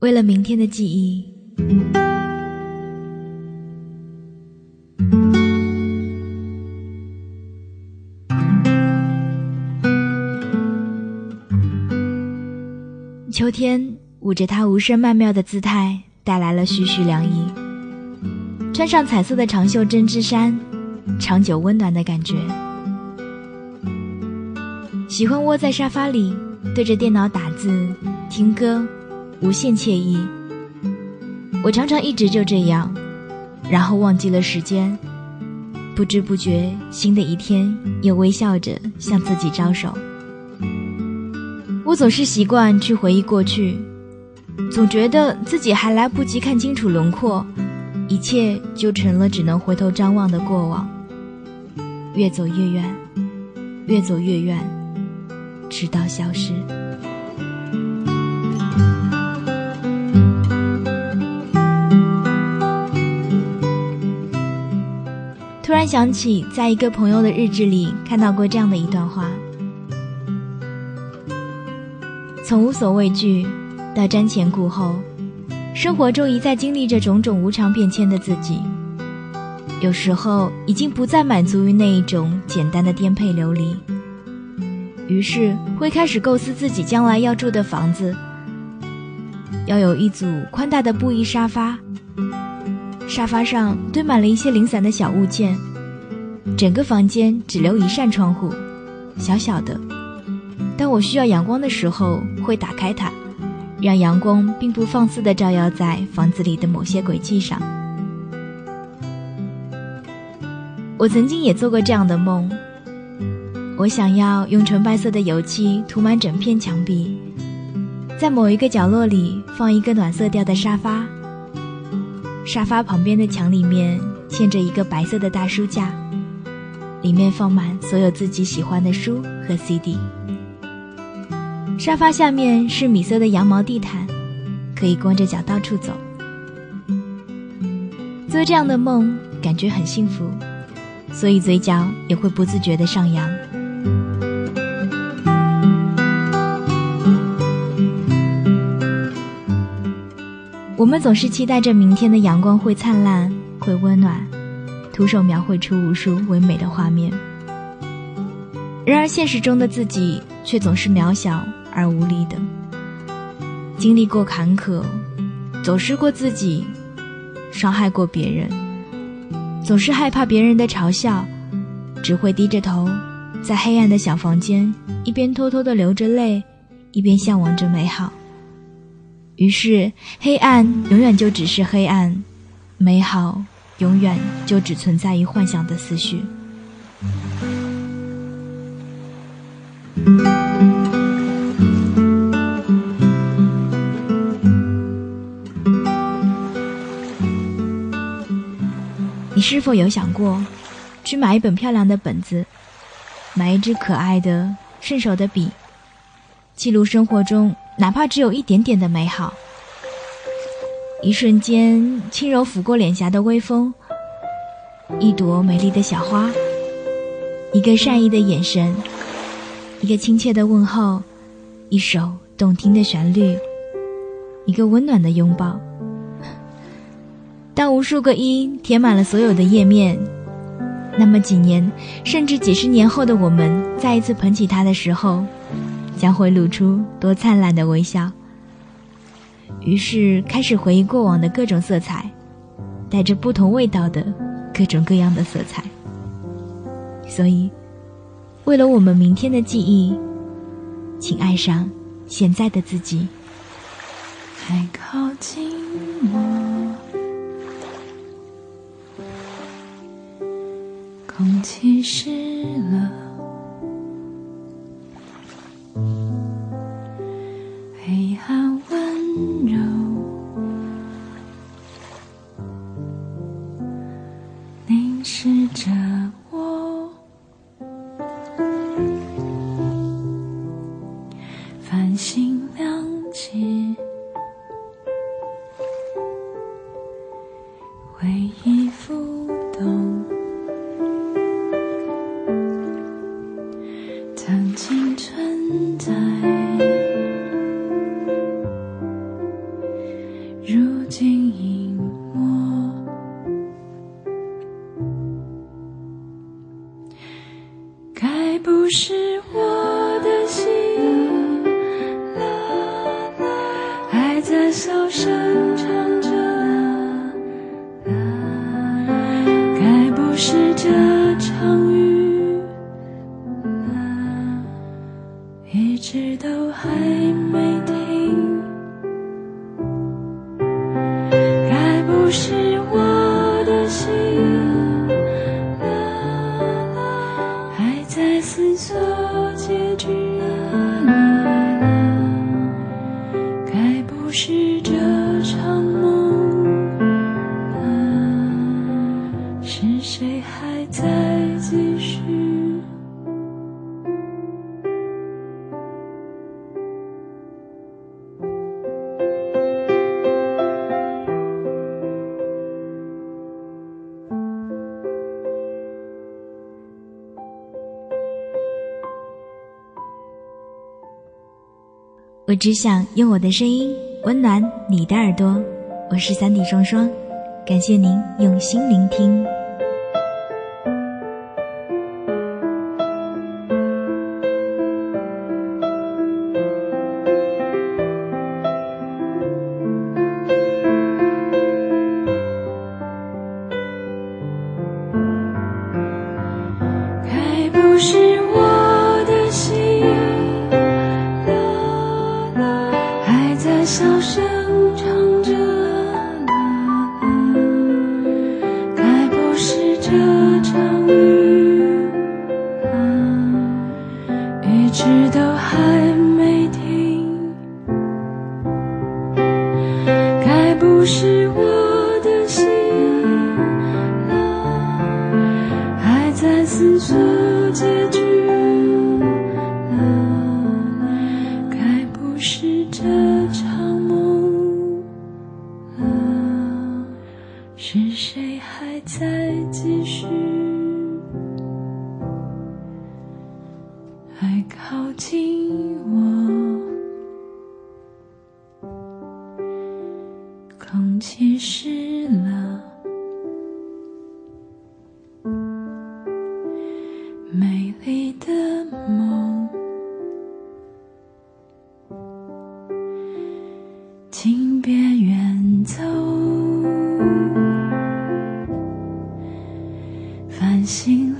为了明天的记忆。秋天捂着它无声曼妙的姿态，带来了徐徐凉意。穿上彩色的长袖针织衫，长久温暖的感觉。喜欢窝在沙发里，对着电脑打字、听歌，无限惬意。我常常一直就这样，然后忘记了时间，不知不觉，新的一天又微笑着向自己招手。我总是习惯去回忆过去，总觉得自己还来不及看清楚轮廓，一切就成了只能回头张望的过往。越走越远，越走越远，直到消失。突然想起，在一个朋友的日志里看到过这样的一段话。从无所畏惧到瞻前顾后，生活中一再经历着种种无常变迁的自己，有时候已经不再满足于那一种简单的颠沛流离，于是会开始构思自己将来要住的房子，要有一组宽大的布艺沙发，沙发上堆满了一些零散的小物件，整个房间只留一扇窗户，小小的。当我需要阳光的时候，会打开它，让阳光并不放肆地照耀在房子里的某些轨迹上。我曾经也做过这样的梦。我想要用纯白色的油漆涂满整片墙壁，在某一个角落里放一个暖色调的沙发，沙发旁边的墙里面嵌着一个白色的大书架，里面放满所有自己喜欢的书和 CD。沙发下面是米色的羊毛地毯，可以光着脚到处走。做这样的梦，感觉很幸福，所以嘴角也会不自觉的上扬。我们总是期待着明天的阳光会灿烂，会温暖，徒手描绘出无数唯美的画面。然而现实中的自己却总是渺小。而无力的，经历过坎坷，走失过自己，伤害过别人，总是害怕别人的嘲笑，只会低着头，在黑暗的小房间，一边偷偷的流着泪，一边向往着美好。于是，黑暗永远就只是黑暗，美好永远就只存在于幻想的思绪。你是否有想过，去买一本漂亮的本子，买一支可爱的、顺手的笔，记录生活中哪怕只有一点点的美好？一瞬间，轻柔拂过脸颊的微风，一朵美丽的小花，一个善意的眼神，一个亲切的问候，一首动听的旋律，一个温暖的拥抱。当无数个一填满了所有的页面，那么几年甚至几十年后的我们再一次捧起它的时候，将会露出多灿烂的微笑。于是开始回忆过往的各种色彩，带着不同味道的各种各样的色彩。所以，为了我们明天的记忆，请爱上现在的自己。还靠近我。空气湿了，试着不是我的心，啦啦，还在小声唱着，啦，该不是这场雨，啦，一直都还没我只想用我的声音温暖你的耳朵。我是三弟双双，感谢您用心聆听。小声唱着，啦啦，该不是这场雨，啊，一直都还没停，该不是我的心，啦。还在思索结局，是谁还在继续？还靠近我，空气湿了。真心。